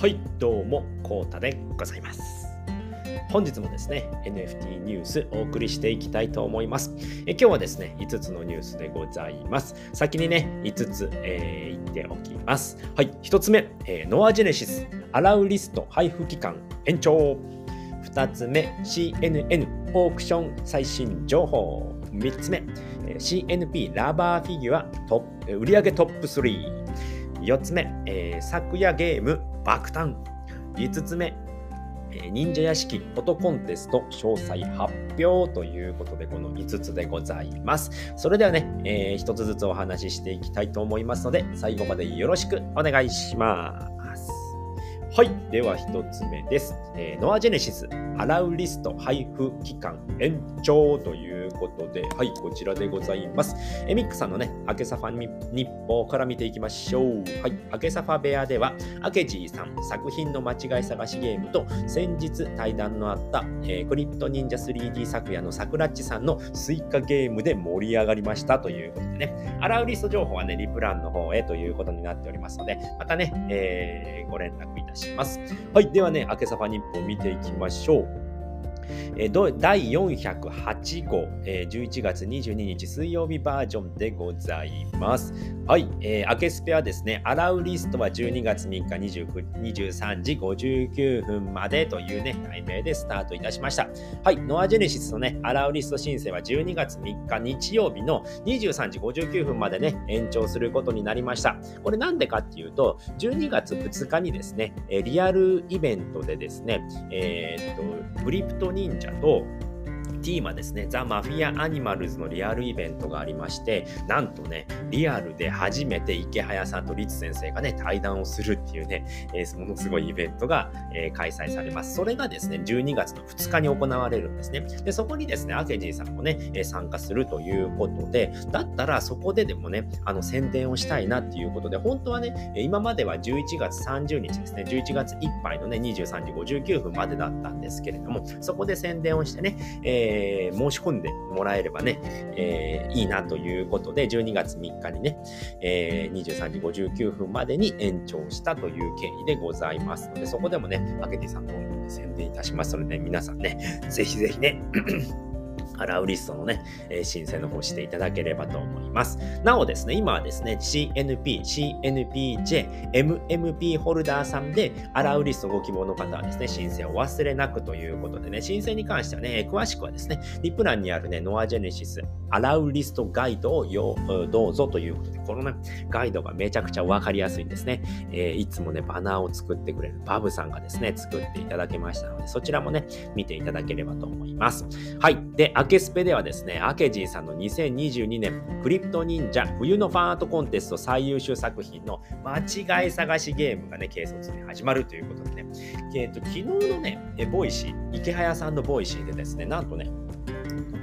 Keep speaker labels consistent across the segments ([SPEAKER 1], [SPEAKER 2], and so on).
[SPEAKER 1] はいどうもこうたでございます。本日もですね NFT ニュースお送りしていきたいと思います。え今日はですね5つのニュースでございます。先にね5つ、えー、言っておきます。はい1つ目、えー、ノアジェネシスアラウリスト配布期間延長。2つ目 CNN オークション最新情報。3つ目 CNP ラバーフィギュアトップ売上トップ3 4つ目、えー、昨夜ゲーム爆誕。5つ目、えー、忍者屋敷フォトコンテスト詳細発表ということで、この5つでございます。それではね、えー、1つずつお話ししていきたいと思いますので、最後までよろしくお願いします。はい。では1つ目です。えー、ノアジェネシスアラウリスト配布期間延長ということで、はい、こちらでございます。えミックさんのね、アケサファ日報から見ていきましょう。はい、アケサファ部屋では、アケジーさん作品の間違い探しゲームと、先日対談のあった、えー、クリプト忍者 3D 昨夜のサクラッチさんのスイカゲームで盛り上がりましたということでね、アラウリスト情報はね、リプランの方へということになっておりますので、またね、えー、ご連絡いたします。ますはい、ではね、明けさま日報見ていきましょう。え第408号、え11月22日水曜日バージョンでございます。はい、えー、アケスペはですね、アラウリストは12月3日23時59分までというね、題名でスタートいたしました。はい、ノアジェネシスのね、アラウリスト申請は12月3日日曜日の23時59分までね、延長することになりました。これなんでかっていうと、12月2日にですね、リアルイベントでですね、えー、っと、クリプト忍者とティーマですね、ザ・マフィア・アニマルズのリアルイベントがありまして、なんとね、リアルで初めて池早さんとリツ先生がね、対談をするっていうね、えー、ものすごいイベントが、えー、開催されます。それがですね、12月の2日に行われるんですね。で、そこにですね、アケジーさんもね、えー、参加するということで、だったらそこででもね、あの宣伝をしたいなっていうことで、本当はね、今までは11月30日ですね、11月いっぱいのね、23時59分までだったんですけれども、そこで宣伝をしてね、えーえー、申し込んでもらえればね、えー、いいなということで、12月3日にね、えー、23時59分までに延長したという経緯でございますので、そこでもね、アケティさんの宣伝いたしますので、ね、皆さんね、ぜひぜひね、ラウリストのね、え、申請の方していただければと思います。なおですね、今はですね、CNP、CNPJ、MMP ホルダーさんで、アラウリストご希望の方はですね、申請を忘れなくということでね、申請に関してはね、詳しくはですね、リプランにあるね、ノアジェネシス、アラウリストガイドをよどうぞということで、このね、ガイドがめちゃくちゃわかりやすいんですね。えー、いつもね、バナーを作ってくれるバブさんがですね、作っていただけましたので、そちらもね、見ていただければと思います。はい。で、ケスペではですね、アケジンさんの2022年クリプト忍者冬のファンアートコンテスト最優秀作品の間違い探しゲームがね、軽率に始まるということでね、えーと、昨日のね、Voicy、イケハヤさんの Voicy でですね、なんとね、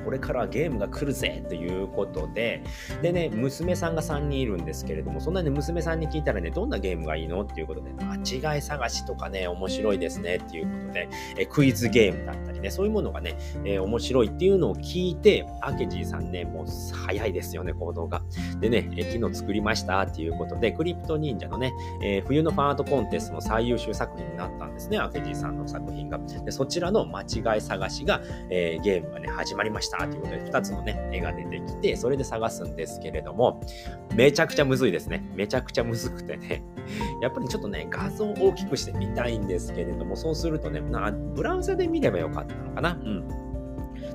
[SPEAKER 1] これからゲームが来るぜということで、でね、娘さんが3人いるんですけれども、そんなね、娘さんに聞いたらね、どんなゲームがいいのっていうことで、間違い探しとかね、面白いですねっていうことで、えクイズゲームだったりね、そういうものがね、えー、面白いっていうのを聞いて、イケハヤさんね、もう早いですよね、行動が。でね、え昨日作りましたっていうことで、 CryptoNinja のね、えー、冬のファンアートコンテストの最優秀作品になったんですね、アケジーさんの作品が。でそちらの間違い探しが、えー、ゲームがね、始まりましたということで、2つのね、絵が出てきて、それで探すんですけれども、めちゃくちゃむずいですね。めちゃくちゃむずくてね。やっぱりちょっとね、画像を大きくしてみたいんですけれども、そうするとね、なブラウザで見ればよかったのかな。うん。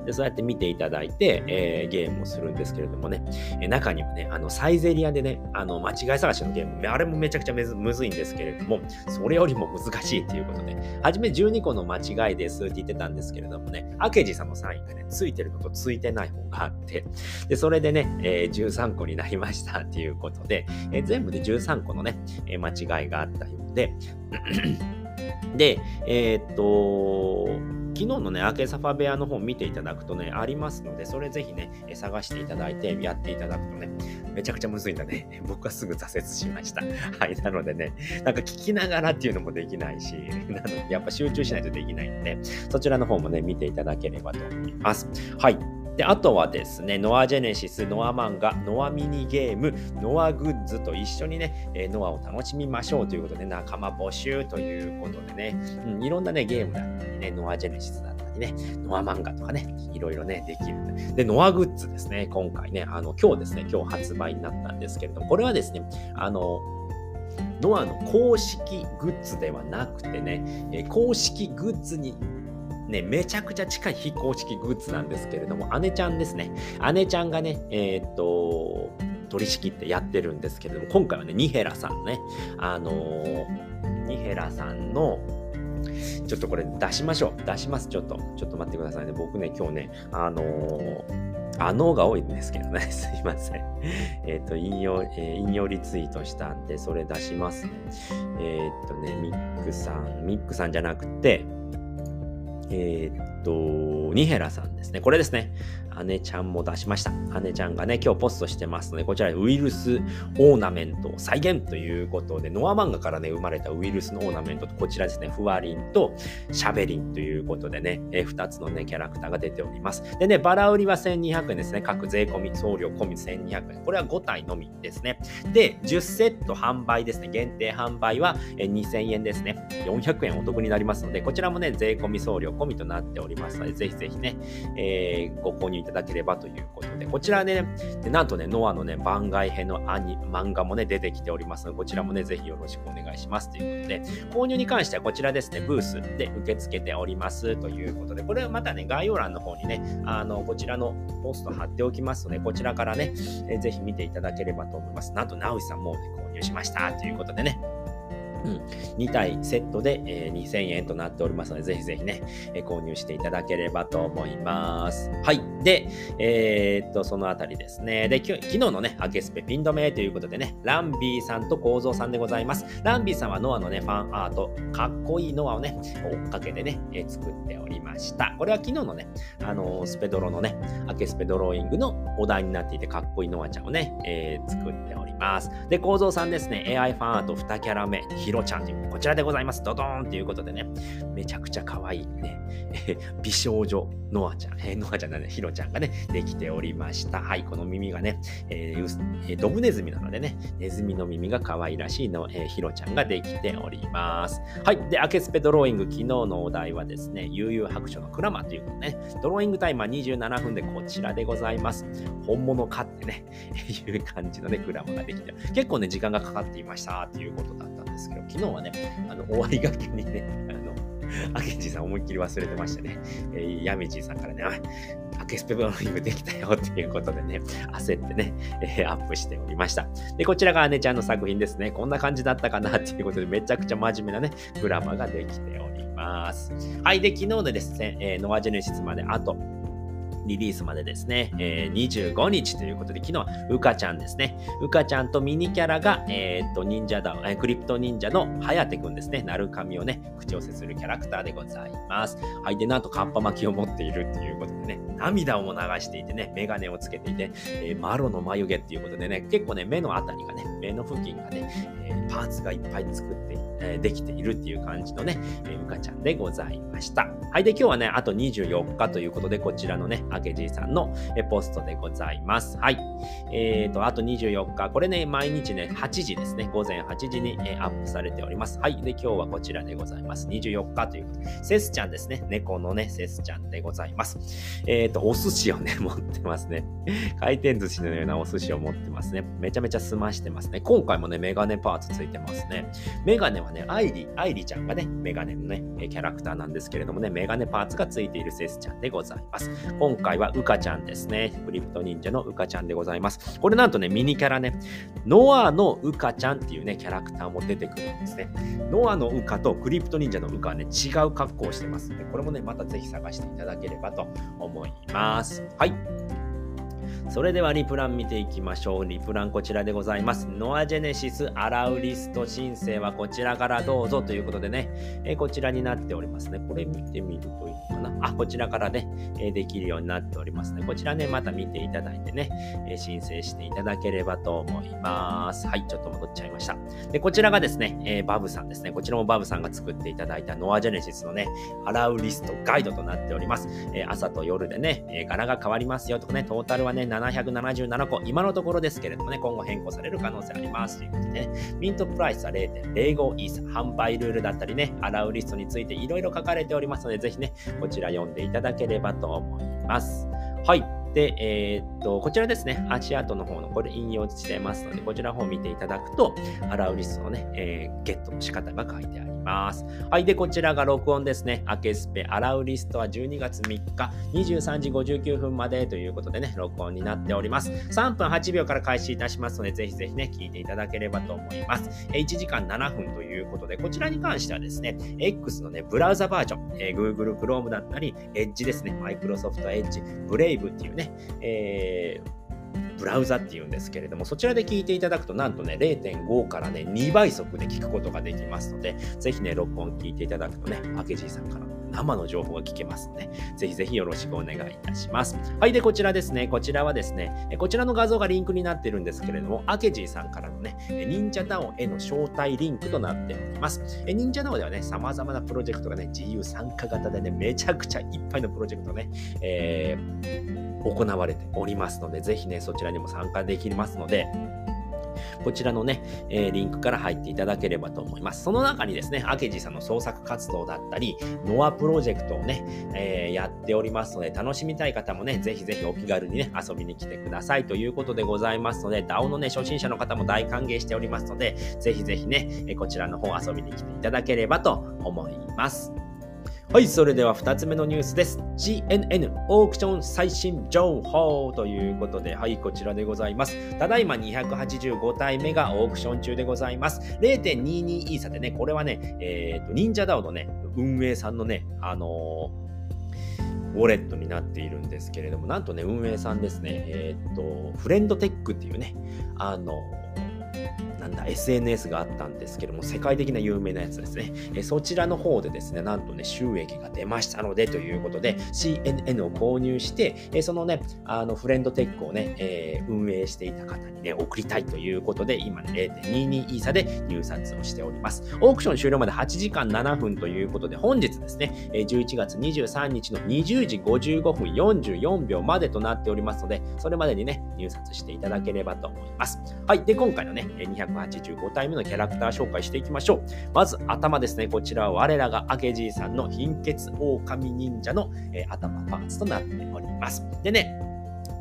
[SPEAKER 1] でそうやって見ていただいて、えー、ゲームをするんですけれどもね、え中にはね、あのサイゼリアでね、あの間違い探しのゲーム、あれもめちゃくちゃむずいんですけれども、それよりも難しいっていうことで、初め12個の間違いですって言ってたんですけれどもね、明治さんのサインがね、ついてるのとついてない方があって、で、それでね、えー、13個になりました っていうことで、えー、全部で13個のね、え間違いがあったようで、で、えー、っと、昨日のね、アケサファ部屋の方見ていただくとね、ありますので、それぜひね、探していただいてやっていただくとね、めちゃくちゃむずいんだね。僕はすぐ挫折しました。はい。なのでね、なんか聞きながらっていうのもできないし、なのでやっぱ集中しないとできないので、そちらの方もね、見ていただければと思います。はい。で、あとはですね、ノアジェネシス、ノア漫画、ノアミニゲーム、ノアグッズと一緒にね、えノアを楽しみましょうということで、仲間募集ということでね、うん、いろんなね、ゲームだったりね、ノアジェネシスだったりね、ノア漫画とかね、いろいろね、できる。で、ノアグッズですね、今回ね、あの、今日ですね、今日発売になったんですけれども、これはですね、あの、ノアの公式グッズではなくてね、え公式グッズにね、めちゃくちゃ近い非公式グッズなんですけれども、姉ちゃんですね。姉ちゃんがね、えー、っと、取り仕切ってやってるんですけれども、今回はね、ニヘラさんね、あのー、ニヘラさんの、ちょっとこれ出しましょう。出します。ちょっと。ちょっと待ってくださいね。僕ね、今日ね、あのーあのが多いんですけどね。すいません。えっ、ー、と、引用、えー、引用リツイートしたんで、それ出しますね。えっ、ー、とね、ミックさん、ミックさんじゃなくて、えー、と、ニヘラさんですね。これですね。姉ちゃんも出しました。姉ちゃんがね、今日ポストしてますので、こちらウイルスオーナメントを再現ということで、ノア漫画からね、生まれたウイルスのオーナメントと、こちらですね、フワリンとシャベリンということでね、え2つのね、キャラクターが出ております。でね、バラ売りは1200円ですね。各税込み、送料込み1200円。これは5体のみですね。で、10セット販売ですね。限定販売は2000円ですね。400円お得になりますので、こちらもね、税込み送料込みとなっておりますりますので、ぜひぜひね、えー、ご購入いただければということで、こちらね、でなんとね、ノアのね、番外編のアニ漫画もね、出てきておりますので、こちらもね、ぜひよろしくお願いしますということで、購入に関してはこちらですね、ブースで受け付けておりますということで、これはまたね、概要欄の方にね、あの、こちらのポスト貼っておきますので、こちらからね、えぜひ見ていただければと思います。なんと、直井さんもね、購入しましたということでね、うん、2体セットで、えー、2000円となっておりますので、ぜひぜひね、えー、購入していただければと思います。はい。で、えー、っと、そのあたりですね。で、昨日のね、アケスペピン止めということでね、ランビーさんと構造さんでございます。ランビーさんはノアのね、ファンアート、かっこいいノアをね、追っかけてね、えー、作っておりました。これは昨日のね、あの、スペドロのね、アケスペドローイングのお題になっていて、かっこいいノアちゃんをね、えー、作っております。で、構造さんですね、AI ファンアート2キャラ目、ロちゃんという、こちらでございます。ドドーンということでね、めちゃくちゃ可愛いね、美少女ノアちゃん、えー、ノアちゃんだね、ヒロちゃんがね、できておりました。はい、この耳がね、えー、ドブネズミなのでね、ネズミの耳が可愛らしいの、えー、ヒロちゃんができております。はい、で、アケスペドローイング、昨日のお題はですね、悠々白書のクラマということね、ドローイングタイマー27分でこちらでございます。本物かってね、いう感じのね、クラマができて、結構ね、時間がかかっていました。ということだったですけど、昨日はね、あの、終わりがけにね、あの、アケジさん思いっきり忘れてましたね。えー、ヤミジーさんからね、アケスペブローイングできたよっていうことでね、焦ってね、えー、アップしておりました。で、こちらが姉ちゃんの作品ですね。こんな感じだったかなっていうことで、めちゃくちゃ真面目なね、グラマができております。はい。で、昨日でですね、えー、ノアジェネシスまであとリリースまでですね、えー、25日ということで、昨日はウカちゃんですね。ウカちゃんとミニキャラが、えー、っと、忍者だ、え、クリプト忍者のハヤテくんですね。なるかみをね、口寄せするキャラクターでございます。はい。で、なんとカッパ巻きを持っているっていうことでね、涙をも流していてね、メガネをつけていて、えー、マロの眉毛っていうことでね、結構ね、目のあたりがね、目の付近がね、えー、パーツがいっぱい作って、えー、できているっていう感じのね、えー、ウカちゃんでございました。はい。で、今日はね、あと24日ということで、こちらのね、あけじいさんのポストでございます。はい。えーと、あと24日、これね、毎日ね、8時ですね、午前8時に、えアップされております。はい。で、今日はこちらでございます。24日ということで、セスちゃんですね、猫のね、セスちゃんでございます。えーと、お寿司をね、持ってますね。回転寿司のようなお寿司を持ってますね。めちゃめちゃ済ましてますね。今回もね、メガネパーツついてますね。メガネはね、アイリ、アイリちゃんがね、メガネのね、キャラクターなんですけれどもね、メガネパーツがついているセスちゃんでございます。今回はウカちゃんですね。クリプト忍者のウカちゃんでございます。これなんとね、ミニキャラね、ノアのウカちゃんっていうね、キャラクターも出てくるんですね。ノアのウカとクリプト忍者のウカはね、違う格好をしてますので、これもね、またぜひ探していただければと思います。はい。それではリプラン見ていきましょう。リプランこちらでございます。ノアジェネシスアラウリスト申請はこちらからどうぞということでね、えこちらになっておりますね。これ見てみるといいのかな。あ、こちらからね、えできるようになっておりますね。こちらね、また見ていただいてね、え申請していただければと思います。はい、ちょっと戻っちゃいました。で、こちらがですね、えバブさんですね。こちらもバブさんが作っていただいたノアジェネシスのね、アラウリストガイドとなっております。え朝と夜でね、え柄が変わりますよとかね、トータルはね、777個、今のところですけれどもね、今後変更される可能性ありますということでね、ミントプライスは0.05イーサ、販売ルールだったりね、アラウリストについていろいろ書かれておりますので、ぜひね、こちら読んでいただければと思います。はい。で、えー、っと、こちらですね、足跡の方の、これ引用してますので、こちらの方を見ていただくと、アラウリストのね、えー、ゲットの仕方が書いてあります。はい。で、こちらが録音ですね。アケスペアラウリストは12月3日23時59分までということでね、録音になっております。3分8秒から開始いたしますので、ぜひぜひね、聞いていただければと思います。1時間7分ということで、こちらに関してはですね、X のね、ブラウザバージョン、えー、Google Chrome だったり、Edge ですね、Microsoft Edge、Brave っていうね、えーブラウザっていうんですけれども、そちらで聞いていただくと、なんとね、0.5からね、2倍速で聞くことができますので、ぜひね、録音聞いていただくとね、明けじいさんから生の情報が聞けますので、ぜひぜひよろしくお願いいたします。はい、で、こちらですね、こちらはですね、こちらの画像がリンクになってるんですけれども、アケジーさんからのね、忍者タウンへの招待リンクとなっております。忍者タウンではね、様々なプロジェクトがね、自由参加型でね、めちゃくちゃいっぱいのプロジェクトね、えー行われておりますので、ぜひね、そちらにも参加できますので、こちらのね、えー、リンクから入っていただければと思います。その中にですね、アケジさんの創作活動だったり、ノアプロジェクトをね、えー、やっておりますので、楽しみたい方もね、ぜひぜひお気軽にね、遊びに来てくださいということでございますので、DAO のね、初心者の方も大歓迎しておりますので、ぜひぜひね、こちらの方遊びに来ていただければと思います。はい、それでは2つ目のニュースです。CNN オークション最新情報ということで、はい、こちらでございます。ただいま285体目がオークション中でございます。0.22イーサでね、これはね、えっ、ー、と、忍者ダオのね、運営さんのね、あのー、ウォレットになっているんですけれども、なんとね、運営さんですね、えっ、ー、と、フレンドテックっていうね、あのなんだ、SNS があったんですけども、世界的な有名なやつですね。えそちらの方でですね、なんとね、収益が出ましたので、ということで、CNN を購入して、えそのね、あの、フレンドテックをね、えー、運営していた方にね、送りたいということで、今ね、0.22イーサで入札をしております。オークション終了まで8時間7分ということで、本日ですね、11月23日の20時55分44秒までとなっておりますので、それまでにね、入札していただければと思います。はい。で、今回のね、200 285体目のキャラクター紹介していきましょう。まず頭ですね。こちらは我らが明治さんの貧血狼忍者の、えー、頭パーツとなっております。でね、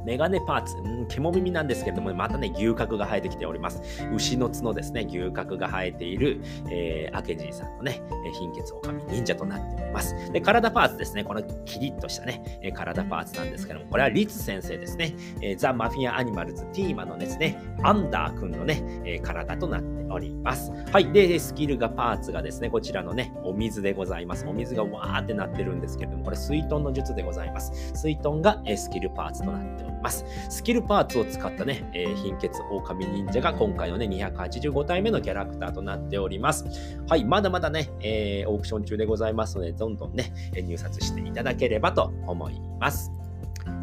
[SPEAKER 1] メガネパーツ、うん、獣耳なんですけれども、またね、牛角が生えてきております。牛の角ですね、牛角が生えている、えー、明治さんのね、貧血狼忍者となっております。で、体パーツですね、このキリッとしたね、体パーツなんですけども、これはリツ先生ですね、えー、ザ・マフィア・アニマルズ・ティーマのですね、アンダー君のね、えー、体となっております。はい。で、スキルがパーツがですね、こちらのね、お水でございます。お水がわーってなってるんですけれども、これ水遁の術でございます。水遁が、えスキルパーツとなっております。ます。スキルパーツを使ったね、えー、貧血狼忍者が今回のね、285体目のキャラクターとなっております。はい、まだまだね、えー、オークション中でございますので、どんどんね、入札していただければと思います。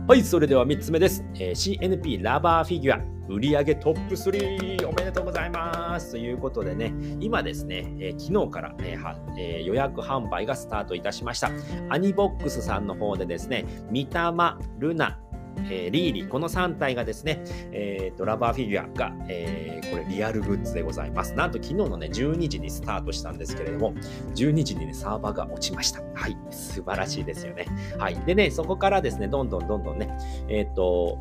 [SPEAKER 1] はい、それでは3つ目です。えー、CNP ラバーフィギュア。売上トップ3おめでとうございますということでね、今ですね、えー、昨日から、えーえー、予約販売がスタートいたしました。アニボックスさんの方でですね、三玉、ルナ、えー、リーリ、この3体がですね、えーと、ラバーフィギュアが、えー、これリアルグッズでございます。なんと昨日のね、12時にスタートしたんですけれども、12時にね、サーバーが落ちました。はい、素晴らしいですよね。はい。でね、そこからですね、どんどんどんどんね、えっ、ー、と、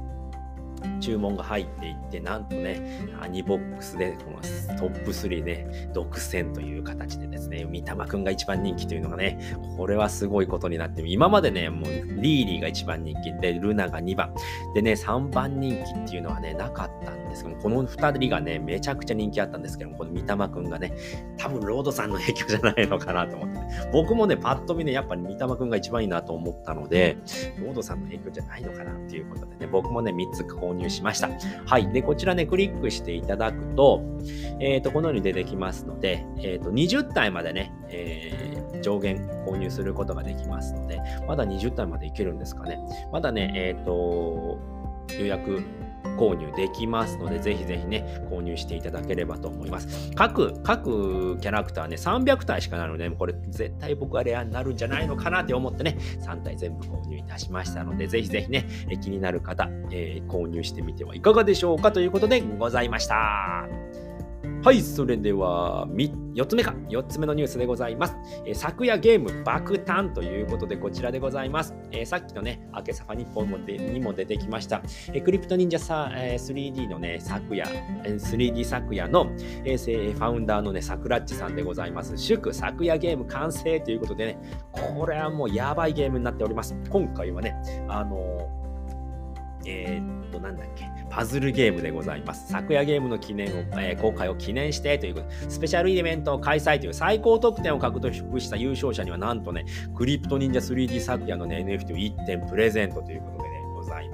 [SPEAKER 1] 注文が入っていって、なんとね、アニボックスでこのトップ3ね、独占という形でですね、三玉くんが一番人気というのがね、これはすごいことになって、今までね、もうリーリーが一番人気で、ルナが2番。でね、3番人気っていうのはね、なかったんですけど、この2人がね、めちゃくちゃ人気あったんですけど、この三玉くんがね、多分ロードさんの影響じゃないのかなと思って、ね、僕もね、パッと見ね、やっぱり三玉くんが一番いいなと思ったので、ロードさんの影響じゃないのかなっていうことでね、僕もね、3つ購入しました。はい。で、こちらね、クリックしていただくと、えっ、ー、と、このように出てきますので、えっ、ー、と、20体までね、えー、上限購入することができますので、まだ20体までいけるんですかね。まだね、えっ、と、予約購入できますので、ぜひぜひね、購入していただければと思います。各、各キャラクターね、300体しかないので、これ絶対僕はレアになるんじゃないのかなって思ってね、3体全部購入いたしましたので、ぜひぜひね、気になる方、えー、購入してみてはいかがでしょうかということでございました。はい、それでは4つ目か、4つ目のニュースでございます。えー、昨夜ゲーム爆誕ということでこちらでございます。えー、さっきのね、明けさファ日本もでにも出てきました、えー、クリプト忍者さ、え 3D のね、昨夜、3D 昨夜の、えー、ファウンダーのね、さくらっちさんでございます。祝昨夜ゲーム完成ということでね、これはもうやばいゲームになっております。今回はね、あのえー、っと、なんだっけ、パズルゲームでございます。昨夜ゲームの記念を、えー、公開を記念してということ。で、スペシャルイベントを開催という最高得点を獲得した優勝者には、なんとね、クリプト忍者 3D 昨夜の、ね、NFT を1点プレゼントということで、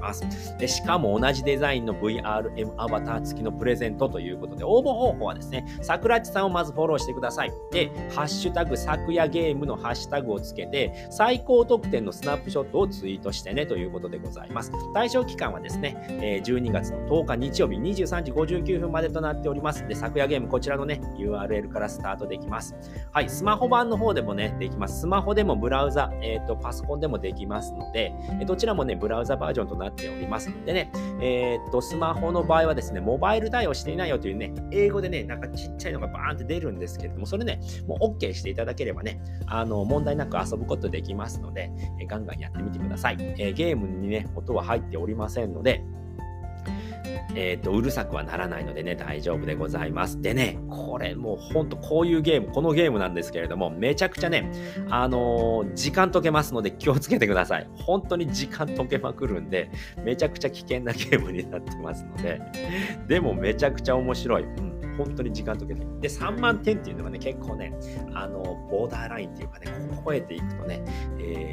[SPEAKER 1] ます。でしかも同じデザインの VRM アバター付きのプレゼントということで、応募方法はですね、桜地さんをまずフォローしてください。で、ハッシュタグ昨夜ゲームのハッシュタグをつけて、最高得点のスナップショットをツイートしてねということでございます。対象期間はですね、12月の10日日曜日23時59分までとなっております。で、昨夜ゲームこちらのね、URL からスタートできます。はい、スマホ版の方でもね、できます。スマホでもブラウザ、えっ、ー、と、パソコンでもできますので、どちらもね、ブラウザバージョンとなってっております。でね、えー、っと、スマホの場合はですね、モバイル対応していないよというね、英語でね、なんかちっちゃいのがバーンって出るんですけれども、それね、もう OK していただければね、あの、問題なく遊ぶことできますので、えガンガンやってみてください。えー、ゲームにね、音は入っておりませんので、えっ、ー、と、うるさくはならないのでね、大丈夫でございます。でね、これもうほんとこういうゲーム、このゲームなんですけれども、めちゃくちゃね、あのー、時間解けますので気をつけてください。本当に時間解けまくるんで、めちゃくちゃ危険なゲームになってますので、でもめちゃくちゃ面白い。うん本当に時間解けてで、3万点っていうのがね、結構ね、あの、ボーダーラインっていうかね、超えていくとね、え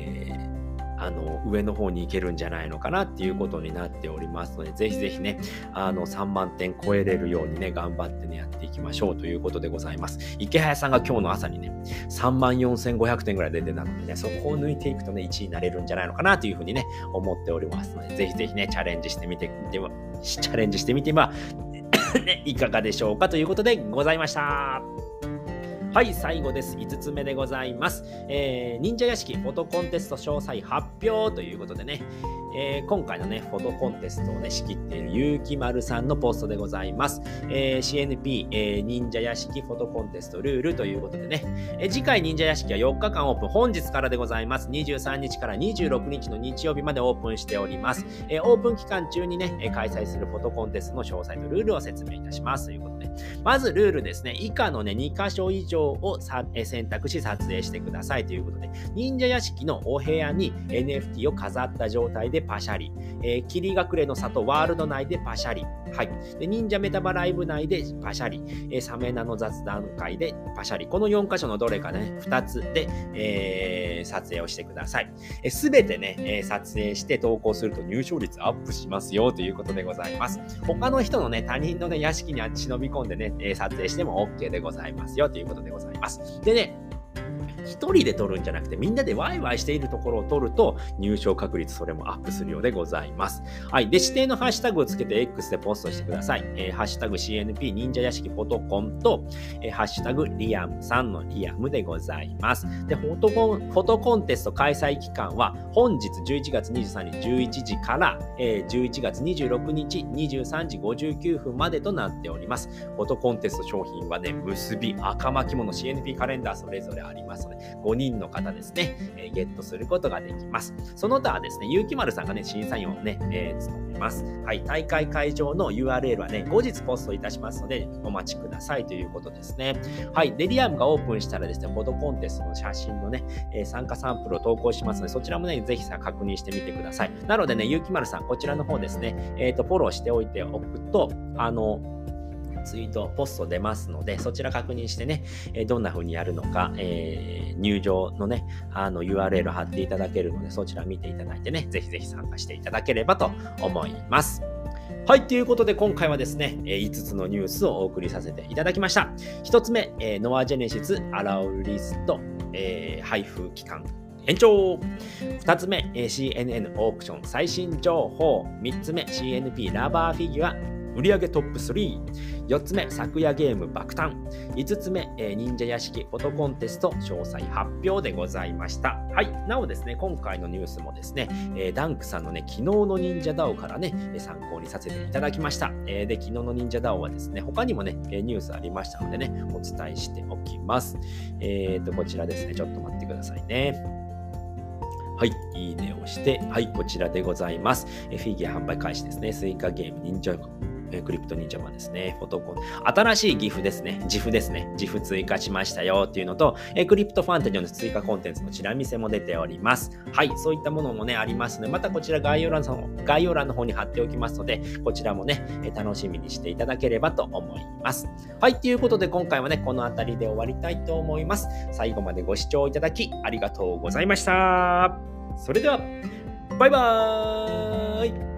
[SPEAKER 1] あの上の方に行けるんじゃないのかなっていうことになっておりますので、ぜひぜひね、あの3万点超えれるようにね、頑張ってね、やっていきましょうということでございます。池早さんが今日の朝にね、3万4500点ぐらい出てたのでね、そこを抜いていくとね、1位になれるんじゃないのかなというふうにね、思っておりますので、ぜひぜひね、チャレンジしてみて、では、チャレンジしてみては、ね、いかがでしょうかということでございました。はい、最後です。5つ目でございます。えー、忍者屋敷フォトコンテスト詳細発表ということでね、えー、今回のね、フォトコンテストをね、仕切っているゆうきまるさんのポストでございます。えー、CNP、えー、忍者屋敷フォトコンテストルールということでね、えー、次回忍者屋敷は4日間オープン、本日からでございます。23日から26日の日曜日までオープンしております。えー、オープン期間中にね、開催するフォトコンテストの詳細とルールを説明いたしますということで、まずルールですね、以下のね、2箇所以上を選択し撮影してくださいということで、忍者屋敷のお部屋に NFT を飾った状態でパシャリ、えー、霧隠れの里ワールド内でパシャリ、はい。で忍者メタバライブ内でパシャリ、えー、サメナの雑談会でパシャリ、この4箇所のどれかね、2つで、えー、撮影をしてください。す、え、べ、てね、え、撮影して投稿すると入賞率アップしますよということでございます。他の人のね、他人のね、屋敷に忍び込んでね、撮影しても OK でございますよということでございます。でね、一人で撮るんじゃなくてみんなでワイワイしているところを撮ると入賞確率それもアップするようでございます。はい。で、指定のハッシュタグをつけて X でポストしてください。えー、ハッシュタグ CNP 忍者屋敷フォトコンと、えー、ハッシュタグリアムさんのリアムでございます。で、フォトコン、フォトコンテスト開催期間は本日11月23日11時から、えー、11月26日23時59分までとなっております。フォトコンテスト商品はね、結び、赤巻物 CNP カレンダーそれぞれありますので、5人の方ですね、えー、ゲットすることができます。その他はですね、ゆうきまるさんがね、審査員をね、えー、務めます。はい、大会会場の URL はね、後日ポストいたしますので、お待ちくださいということですね。はい、デリアムがオープンしたらですね、フォトコンテストの写真のね、えー、参加サンプルを投稿しますので、そちらもね、ぜひさ、確認してみてください。なのでね、ゆうきまるさん、こちらの方ですね、えっ、ー、と、フォローしておいておくと、あの、ツイート、ポスト出ますので、そちら確認してね、えどんな風にやるのか、えー、入場のね、あの URL 貼っていただけるので、そちら見ていただいてね、ぜひぜひ参加していただければと思います。はい、ということで今回はですね、5つのニュースをお送りさせていただきました。1つ目、えノアジェネシスアラウリスト、えー、配布期間延長2つ目 CNN オークション最新情報3つ目 CNP ラバーフィギュア売上トップ3。4つ目、昨夜ゲーム爆誕。5つ目、えー、忍者屋敷フォトコンテスト詳細発表でございました。はい。なおですね、今回のニュースもですね、えー、ダンクさんのね、昨日の忍者ダオからね、参考にさせていただきました。えー、で、昨日の忍者ダオはですね、他にもね、ニュースありましたのでね、お伝えしておきます。えっ、ー、と、こちらですね、ちょっと待ってくださいね。はい、いいねをして、はい、こちらでございます。フィギュア販売開始ですね。スイカゲーム、忍者えクリプト忍者マンですね。フォトコン。新しい GIF ですね。GIF ですね。GIF 追加しましたよっていうのと、えクリプトファンタジーの追加コンテンツのチラ見せも出ております。はい、そういったものもね、ありますので、またこちら概要欄の概要欄の方に貼っておきますので、こちらもね、え楽しみにしていただければと思います。はい、ということで今回はね、この辺りで終わりたいと思います。最後までご視聴いただきありがとうございました。それでは、バイバーイ